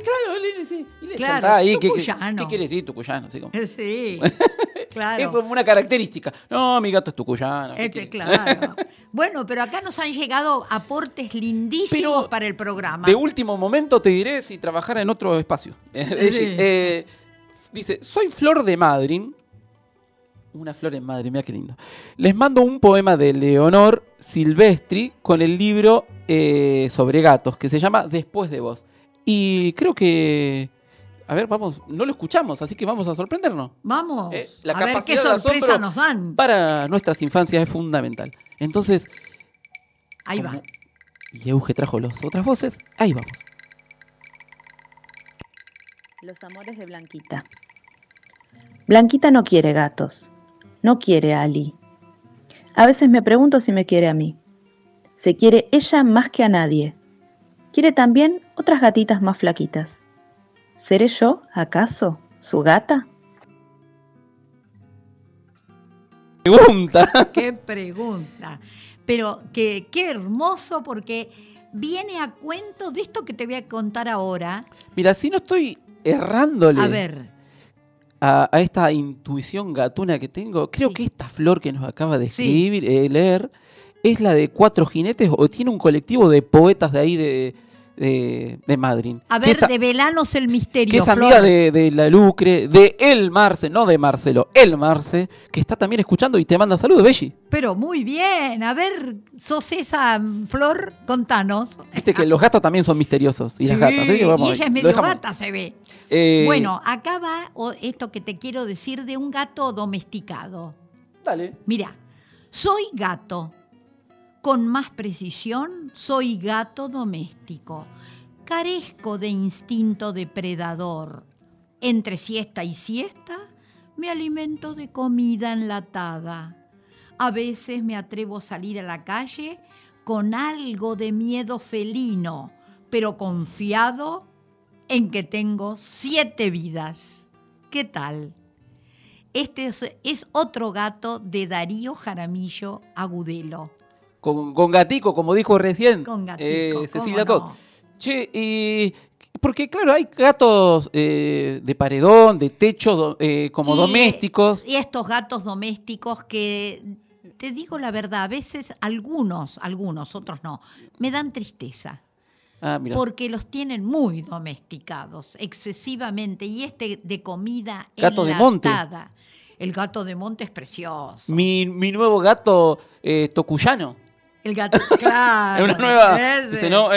Speaker 1: Claro,
Speaker 2: Claro,
Speaker 1: ahí, ¿qué- qué-
Speaker 2: tucuyano.
Speaker 1: ¿Qué, quiere decir tucuyano? Así como-
Speaker 2: Sí,
Speaker 1: Es
Speaker 2: claro.
Speaker 1: como una característica. No, mi gato es tucuyano. ¿qué
Speaker 2: Este, claro. Bueno, pero acá nos han llegado aportes lindísimos
Speaker 1: Pero
Speaker 2: para el programa.
Speaker 1: De último momento te diré si trabajara en otro espacio.
Speaker 2: Sí.
Speaker 1: Eh, dice, soy Flor de Madryn. Una flor en Madrid, mira qué lindo. Les mando un poema de Leonor Silvestri con el libro eh, sobre gatos que se llama Después de vos. Y creo que... A ver, vamos, no lo escuchamos, así que vamos a sorprendernos.
Speaker 2: Vamos,
Speaker 1: Eh, la
Speaker 2: a ver qué
Speaker 1: de
Speaker 2: sorpresa nos dan.
Speaker 1: Para nuestras infancias es fundamental. Entonces,
Speaker 2: Ahí va.
Speaker 1: y Euge trajo las otras voces, ahí vamos.
Speaker 5: Los amores de Blanquita. Blanquita no quiere gatos, no quiere a Ali. A veces me pregunto si me quiere a mí. Se quiere ella más que a nadie. Quiere también otras gatitas más flaquitas. ¿Seré yo, acaso, su gata?
Speaker 1: Pregunta.
Speaker 2: Qué pregunta. Pero que, qué hermoso porque viene a cuento de esto que te voy a contar ahora.
Speaker 1: Mira, si no estoy errándole
Speaker 2: A ver,
Speaker 1: a, a esta intuición gatuna que tengo, creo
Speaker 2: Sí.
Speaker 1: que esta flor que nos acaba de
Speaker 2: Sí.
Speaker 1: escribir, eh, leer, es la de Cuatro Jinetes o tiene un colectivo de poetas de ahí de, de, de Madrid.
Speaker 2: a ver,
Speaker 1: a-
Speaker 2: develanos el misterio.
Speaker 1: que es
Speaker 2: Flor.
Speaker 1: amiga de, de la Lucre, de El Marce, no de Marcelo, El Marce, que está también escuchando y te manda saludos, Belli.
Speaker 2: Pero muy bien. A ver, sos esa Flor, contanos.
Speaker 1: Viste que los gatos también son misteriosos y las gatas. vamos
Speaker 2: y ella es medio gata, se ve.
Speaker 1: Eh,
Speaker 2: Bueno, acá va esto que te quiero decir de un gato domesticado.
Speaker 1: Dale.
Speaker 2: Mira, soy gato. Con más precisión, soy gato doméstico. Carezco de instinto depredador. Entre siesta y siesta, me alimento de comida enlatada. A veces me atrevo a salir a la calle con algo de miedo felino, pero confiado en que tengo siete vidas. ¿Qué tal? Este es, otro gato de Darío Jaramillo Agudelo.
Speaker 1: Con, con gatico, como dijo recién
Speaker 2: Con gatico,
Speaker 1: eh,
Speaker 2: ¿cómo
Speaker 1: Cecilia
Speaker 2: no?
Speaker 1: Todd. Che, y porque claro, hay gatos eh, de paredón, de techo, eh, como
Speaker 2: Y-
Speaker 1: domésticos.
Speaker 2: Y estos gatos domésticos que, te digo la verdad, a veces algunos, algunos, otros no, me dan tristeza.
Speaker 1: Ah, mira.
Speaker 2: Porque los tienen muy domesticados, excesivamente. Y este de comida
Speaker 1: Gato de monte.
Speaker 2: enlatada. El gato de monte es precioso.
Speaker 1: Mi, mi nuevo gato eh, tocuyano.
Speaker 2: El gato, claro.
Speaker 1: Es una nueva.
Speaker 2: ese.
Speaker 1: no,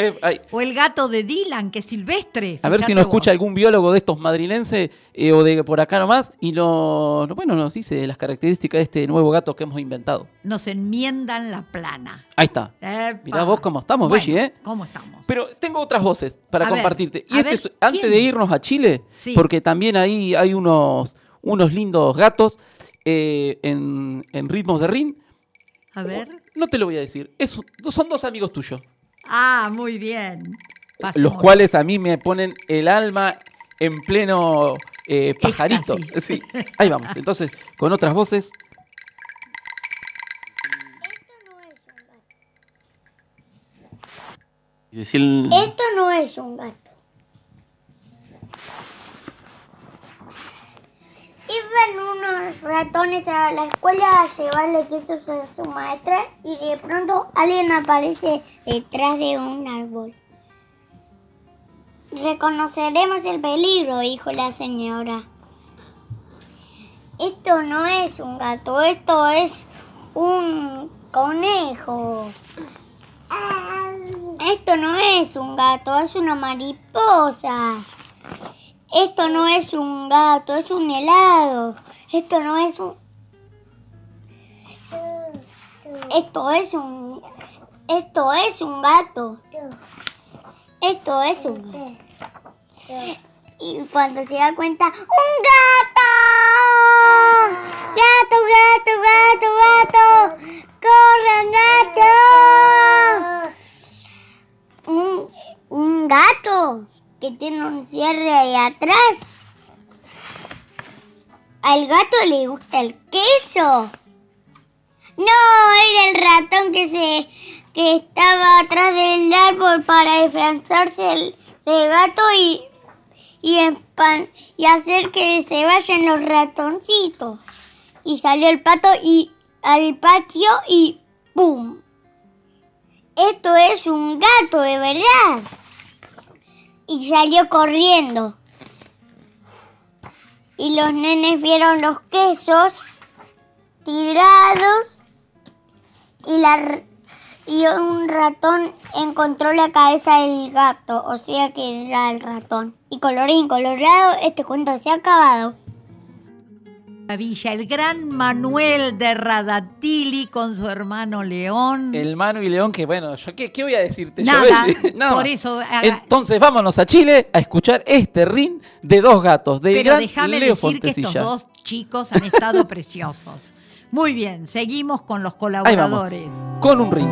Speaker 2: O el gato de Dylan, que es silvestre.
Speaker 1: a ver si nos escucha algún biólogo de estos madrilenses eh, o de por acá nomás y lo, bueno, nos dice las características de este nuevo gato que hemos inventado.
Speaker 2: Nos enmiendan la plana.
Speaker 1: Ahí está.
Speaker 2: Epa.
Speaker 1: Mirá vos cómo estamos,
Speaker 2: Bueno,
Speaker 1: Belli, ¿eh?
Speaker 2: ¿Cómo estamos?
Speaker 1: Pero tengo otras voces para
Speaker 2: A ver,
Speaker 1: compartirte. y este
Speaker 2: ver,
Speaker 1: es- antes de irnos a Chile,
Speaker 2: Sí.
Speaker 1: porque también ahí hay unos, unos lindos gatos eh, en, en ritmos de ring.
Speaker 2: A ver.
Speaker 1: No te lo voy a decir. Es- son dos amigos tuyos,
Speaker 2: Ah, muy bien.
Speaker 1: los cuales a mí me ponen el alma en pleno eh, pajarito.
Speaker 2: Éxtasis.
Speaker 1: Sí, ahí vamos. Entonces, con otras voces. Y decir,
Speaker 10: Esto no es un gato. Iban unos ratones a la escuela a llevarle quesos a su maestra y de pronto alguien aparece detrás de un árbol. Reconoceremos el peligro, dijo la señora. Esto no es un gato, esto es un conejo. Esto no es un gato, es una mariposa. Esto no es un gato, es un helado. Esto no es un... Esto es un... Esto es un gato. Esto es un gato. Y cuando se da cuenta, ¡un gato! ¡Gato, gato, gato, gato! ¡Corran, gato! Un, un gato que tiene un cielo verde ahí atrás? ¿Al gato le gusta el queso? No, era el ratón que se que estaba atrás del árbol para disfrazarse del gato y y, empan- y hacer que se vayan los ratoncitos. Y salió el pato y al patio y ¡pum! Esto es un gato de verdad. Y salió corriendo. Y los nenes vieron los quesos tirados y la y un ratón encontró la cabeza del gato, o sea que era el ratón. Y colorín colorado, este cuento se ha acabado.
Speaker 2: Maravilla, el gran Manuel de Radatili con su hermano León.
Speaker 1: El Manu y León, que bueno, yo qué, qué voy a decirte yo,
Speaker 2: Nada,
Speaker 1: Bessie? Nada
Speaker 2: por eso haga-
Speaker 1: Entonces vámonos a Chile a escuchar este ring de dos gatos, del
Speaker 2: Pero
Speaker 1: gran
Speaker 2: déjame
Speaker 1: Leo
Speaker 2: decir que estos dos chicos han estado preciosos. Muy bien, seguimos con los colaboradores.
Speaker 1: Con un ring.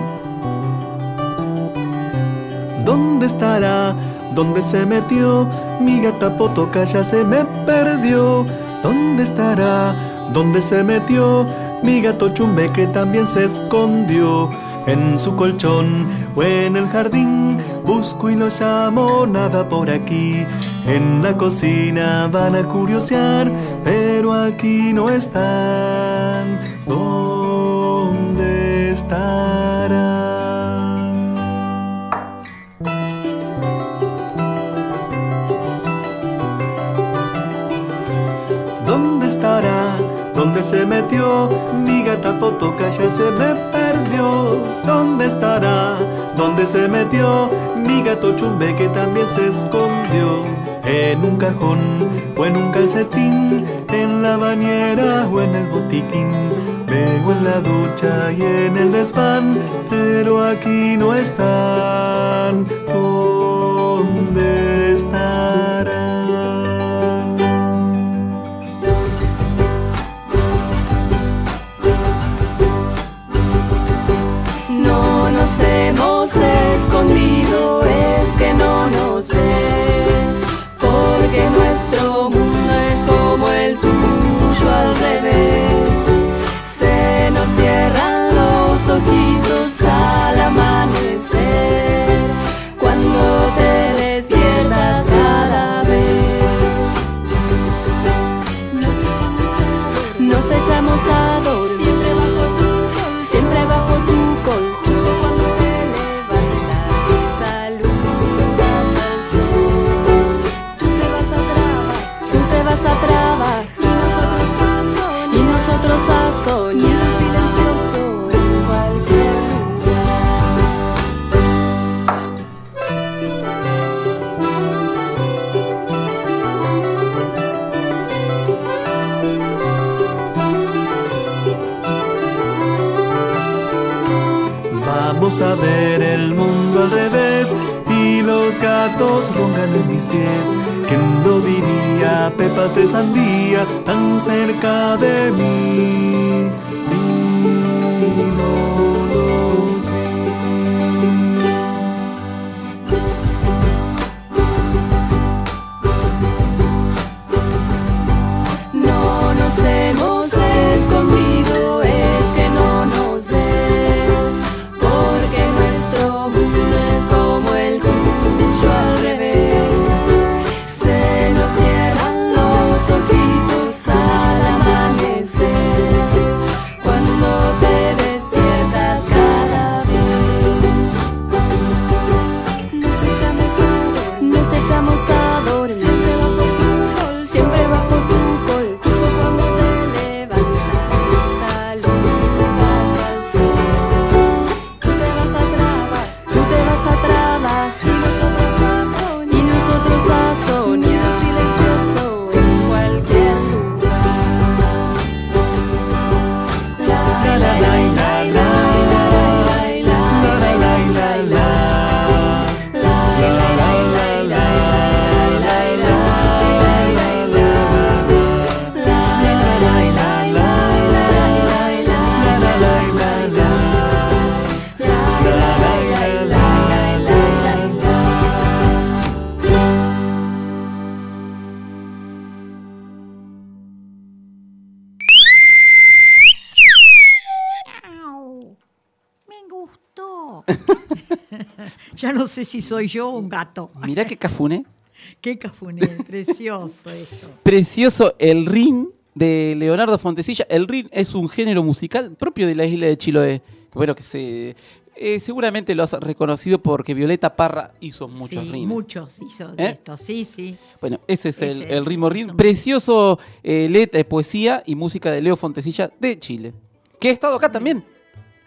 Speaker 6: ¿Dónde estará? ¿Dónde se metió? Mi gata Potoca ya se me perdió. ¿Dónde estará? ¿Dónde se metió? Mi gato Chumbe que también se escondió. En su colchón o en el jardín busco y lo llamo nada por aquí. En la cocina van a curiosear, pero aquí no están. ¿Dónde estarán? ¿Dónde se metió? Mi gata Potoca ya se me perdió. ¿Dónde estará? ¿Dónde se metió? Mi gato Chumbe que también se escondió. En un cajón o en un calcetín, en la bañera o en el botiquín. Luego en la ducha y en el desván, pero aquí no están. ¿Dónde estarán? Ver el mundo al revés y los gatos roncan en mis pies. ¿Quién lo diría? Pepas de sandía tan cerca de mí.
Speaker 2: Ya no sé si soy yo o un gato.
Speaker 1: Mirá qué cafuné.
Speaker 2: Qué cafuné, precioso esto.
Speaker 1: Precioso el rin de Leonardo Fontecilla. El rin es un género musical propio de la isla de Chiloé. Bueno, que se eh, seguramente lo has reconocido porque Violeta Parra hizo muchos
Speaker 2: sí,
Speaker 1: rines.
Speaker 2: muchos hizo de
Speaker 1: ¿Eh?
Speaker 2: esto, sí, sí.
Speaker 1: Bueno, ese es el,
Speaker 2: Ese,
Speaker 1: el ritmo rin. Precioso eh, letra, poesía y música de Leo Fontecilla de Chile. Que ha estado acá también.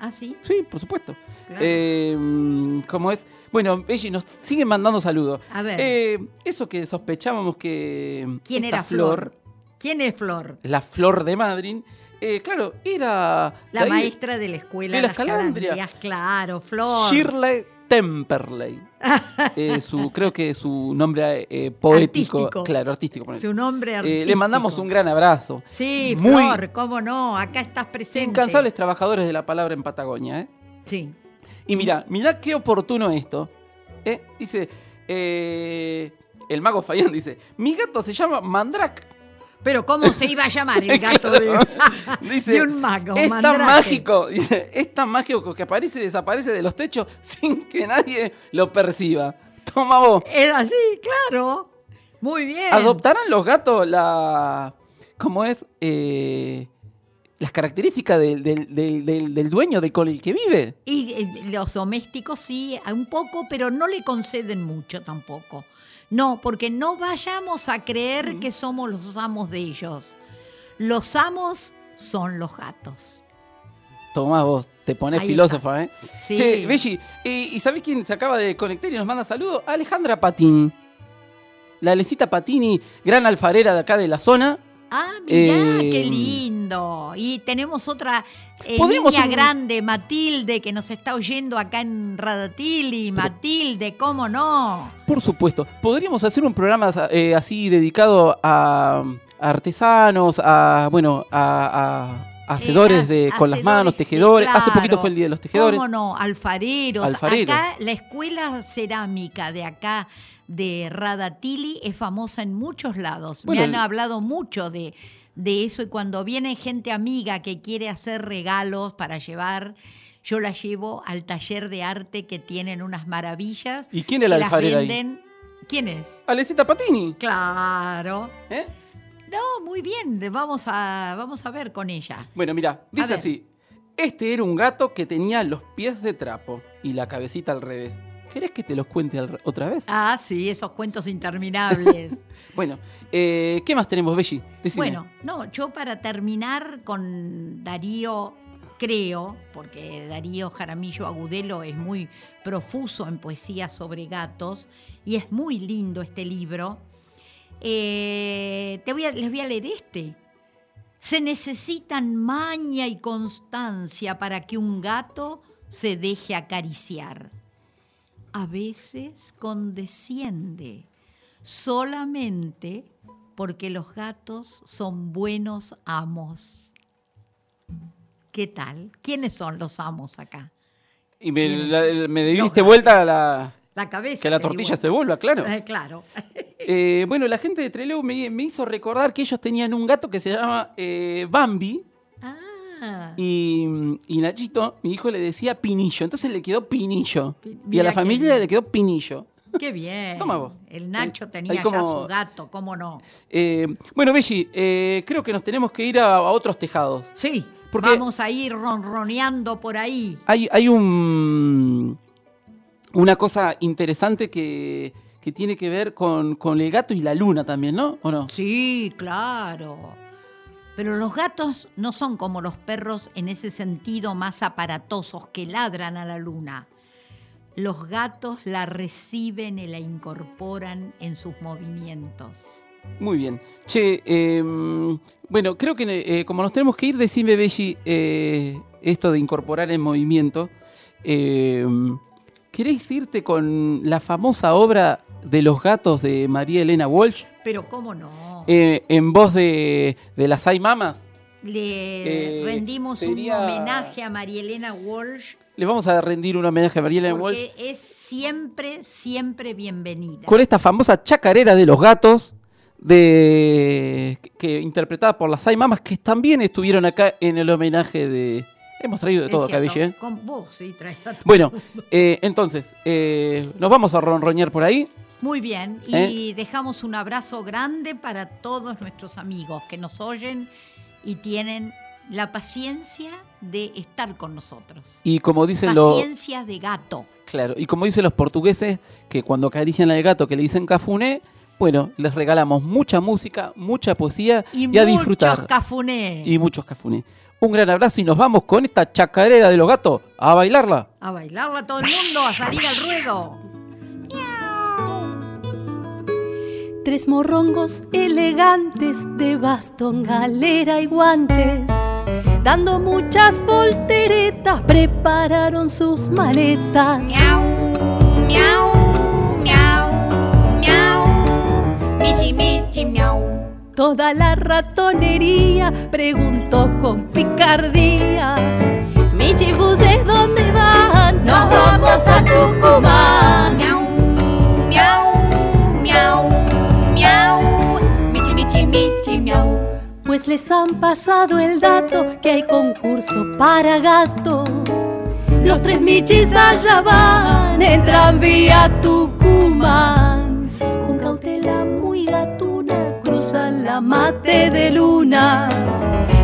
Speaker 2: Ah, sí.
Speaker 1: Sí, por supuesto.
Speaker 2: Claro.
Speaker 1: Eh, ¿Cómo es? Bueno, Belli, nos siguen mandando saludos.
Speaker 2: A ver.
Speaker 1: Eh, eso que sospechábamos que.
Speaker 2: ¿Quién
Speaker 1: esta
Speaker 2: era Flor? ¿Quién es Flor?
Speaker 1: La Flor de Madrid. eh, claro, era.
Speaker 2: La
Speaker 1: de ahí,
Speaker 2: maestra de la escuela
Speaker 1: de las
Speaker 2: Calandrias,
Speaker 1: Calandrias.
Speaker 2: Claro, Flor.
Speaker 1: Shirley Temperley. Eh, su, creo que su nombre eh, poético.
Speaker 2: Artístico.
Speaker 1: Claro, artístico. ponele.
Speaker 2: Su nombre
Speaker 1: Eh, le mandamos un gran abrazo.
Speaker 2: Sí,
Speaker 1: Muy-
Speaker 2: Flor, cómo no, acá estás presente.
Speaker 1: Incansables trabajadores de la palabra en Patagonia, ¿eh?
Speaker 2: Sí.
Speaker 1: Y mira, mira qué oportuno esto. ¿eh? Dice, eh, el mago Fayán dice, mi gato se llama Mandrake.
Speaker 2: Pero ¿cómo se iba a llamar el gato de,
Speaker 1: Dice,
Speaker 2: de un mago?
Speaker 1: es tan mágico, dice, es tan mágico que aparece y desaparece de los techos sin que nadie lo perciba. Toma vos.
Speaker 2: Es así, claro. Muy bien.
Speaker 1: ¿Adoptarán los gatos la... ¿Cómo es? Eh, las características del, del- del- del- del dueño de con el que vive.
Speaker 2: Y eh, los domésticos sí, un poco, pero no le conceden mucho tampoco. No, porque no vayamos a
Speaker 1: Mm.
Speaker 2: creer que somos los amos de ellos. Los amos son los gatos.
Speaker 1: Tomá vos, te pones
Speaker 2: Ahí
Speaker 1: filósofa, ¿eh?
Speaker 2: Sí.
Speaker 1: Che, Belli, eh, ¿y sabés quién se acaba de conectar y nos manda saludos? Alejandra Patini. La Alecita Patini, gran alfarera de acá de la zona.
Speaker 2: Ah, mirá,
Speaker 1: Eh,
Speaker 2: qué lindo. Y tenemos otra eh, niña
Speaker 1: un-
Speaker 2: grande, Matilde, que nos está oyendo acá en Radatili. Matilde, ¿cómo no?
Speaker 1: Por supuesto, podríamos hacer un programa eh, así dedicado a, a artesanos, a, bueno, a, a hacedores
Speaker 2: Eh,
Speaker 1: de, con las manos, tejedores. Hace
Speaker 2: claro.
Speaker 1: poquito fue el Día de los Tejedores.
Speaker 2: ¿Cómo no? Alfareros.
Speaker 1: Alfareros.
Speaker 2: Acá la escuela cerámica de acá de Radatili es famosa en muchos lados.
Speaker 1: Bueno,
Speaker 2: Me han hablado mucho de, de eso y cuando viene gente amiga que quiere hacer regalos para llevar, yo la llevo al taller de arte que tienen unas maravillas.
Speaker 1: ¿Y quién es la alfarera ahí?
Speaker 2: ¿Quién es?
Speaker 1: Alecita Patini.
Speaker 2: Claro.
Speaker 1: ¿eh?
Speaker 2: No, muy bien, vamos a, vamos a ver con ella.
Speaker 1: Bueno, mira, dice así. Este era un gato que tenía los pies de trapo y la cabecita al revés. ¿Querés que te los cuente otra vez?
Speaker 2: Ah, sí, esos cuentos interminables.
Speaker 1: Bueno, eh, ¿qué más tenemos, Belli? Decime.
Speaker 2: Bueno, no, yo para terminar con Darío, creo, porque Darío Jaramillo Agudelo es muy profuso en poesía sobre gatos y es muy lindo este libro, eh, te voy a- les voy a leer este. Se necesitan maña y constancia para que un gato se deje acariciar. A veces condesciende solamente porque los gatos son buenos amos. ¿Qué tal? ¿Quiénes son los amos acá?
Speaker 1: y me, la- me diste vuelta a la...
Speaker 2: La cabeza.
Speaker 1: Que la tortilla se vuelva, claro.
Speaker 2: Eh, claro.
Speaker 1: Eh, bueno, la gente de Trelew me, me hizo recordar que ellos tenían un gato que se llama eh, Bambi
Speaker 2: Ah,
Speaker 1: y, y Nachito, mi hijo, le decía Pinillo. Entonces le quedó Pinillo.
Speaker 2: Pi-
Speaker 1: y a la familia
Speaker 2: bien.
Speaker 1: le quedó Pinillo.
Speaker 2: qué bien.
Speaker 1: Toma vos.
Speaker 2: El Nacho
Speaker 1: Ahí-
Speaker 2: tenía ya su gato, ¿cómo no?
Speaker 1: Eh, bueno, Belli, eh, creo que nos tenemos que ir a, a otros tejados.
Speaker 2: Sí,
Speaker 1: Porque-
Speaker 2: vamos a ir ronroneando por ahí.
Speaker 1: Hay, hay un una cosa interesante que, que tiene que ver con, con el gato y la luna también, ¿no? ¿O no?
Speaker 2: Sí, claro. Pero los gatos no son como los perros en ese sentido más aparatosos que ladran a la luna. Los gatos la reciben y la incorporan en sus movimientos.
Speaker 1: Muy bien. Che, eh, bueno, creo que eh, como nos tenemos que ir, decime, Belli, eh, esto de incorporar en movimiento. eh, ¿Querés irte con la famosa obra de los gatos de María Elena Walsh?
Speaker 2: Pero cómo no.
Speaker 1: eh, en voz de, de las Hay Mamas.
Speaker 2: Le
Speaker 1: eh,
Speaker 2: rendimos
Speaker 1: sería-
Speaker 2: un homenaje a María Elena Walsh
Speaker 1: Les vamos a rendir un homenaje a María Elena Walsh
Speaker 2: porque es siempre, siempre bienvenida.
Speaker 1: con esta famosa chacarera de los gatos de que, que interpretada por las Hay Mamas que también estuvieron acá en el homenaje de Hemos traído de
Speaker 2: Es
Speaker 1: todo,
Speaker 2: cierto,
Speaker 1: Cabille. ¿eh?
Speaker 2: Con vos, sí, traes a todo
Speaker 1: Bueno, eh, entonces, eh, nos vamos a ronroñar por ahí.
Speaker 2: Muy bien, y
Speaker 1: ¿Eh?
Speaker 2: dejamos un abrazo grande para todos nuestros amigos que nos oyen y tienen la paciencia de estar con nosotros.
Speaker 1: Y como dicen los.
Speaker 2: Paciencia de gato.
Speaker 1: Claro, y como dicen los portugueses, que cuando acarician al gato que le dicen cafuné, bueno, les regalamos mucha música, mucha poesía
Speaker 2: Y,
Speaker 1: y, a
Speaker 2: muchos
Speaker 1: disfrutar.
Speaker 2: cafuné.
Speaker 1: Y muchos cafuné. Un gran abrazo y nos vamos con esta chacarera de los gatos a bailarla.
Speaker 2: A bailarla todo el mundo, a salir al ruedo.
Speaker 4: Tres morrongos elegantes de bastón, galera y guantes. Dando muchas volteretas, prepararon sus maletas.
Speaker 11: Miau, miau, miau, miau. Michi, michi, miau.
Speaker 4: Toda la ratonería preguntó con picardía. Michibuses, ¿dónde van? Nos vamos a Tucumán.
Speaker 11: Miau,
Speaker 4: Pues les han pasado el dato que hay concurso para gato. Los tres michis allá van en tranvía Tucumán. Con cautela muy gatuna cruzan la mate de luna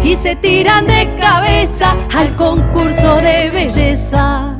Speaker 4: y se tiran de cabeza al concurso de belleza.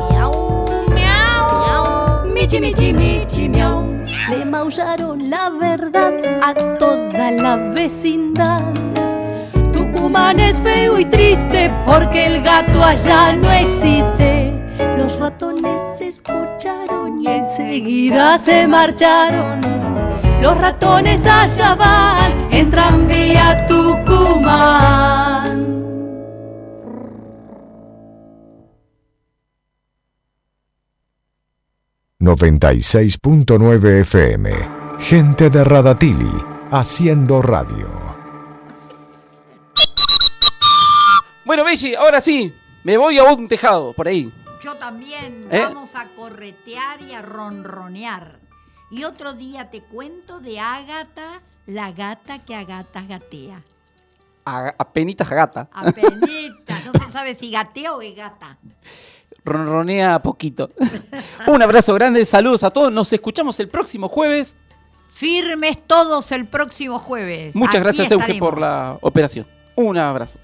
Speaker 11: miau.
Speaker 4: Michi, michi, michi, miau. Le maullaron la verdad a toda la vecindad. Tucumán es feo y triste porque el gato allá no existe. Los ratones se escucharon y enseguida se marcharon. Los ratones allá van en tranvía Tucumán.
Speaker 12: ...96.9 FM... ...gente de Radatili... ...haciendo radio...
Speaker 1: Bueno, Belli, ahora sí, me voy a un tejado por ahí.
Speaker 2: Yo también
Speaker 1: ¿Eh?
Speaker 2: vamos a corretear y a ronronear. Y otro día te cuento de Ágata, la gata que a gatas gatea.
Speaker 1: A, a penitas a gata.
Speaker 2: Apenita, no se sabe si gatea o es gata.
Speaker 1: Ronronea poquito. un abrazo grande, saludos a todos. Nos escuchamos el próximo jueves.
Speaker 2: Firmes todos el próximo jueves.
Speaker 1: Muchas
Speaker 2: Aquí
Speaker 1: gracias, Euge, por la operación. Un abrazo.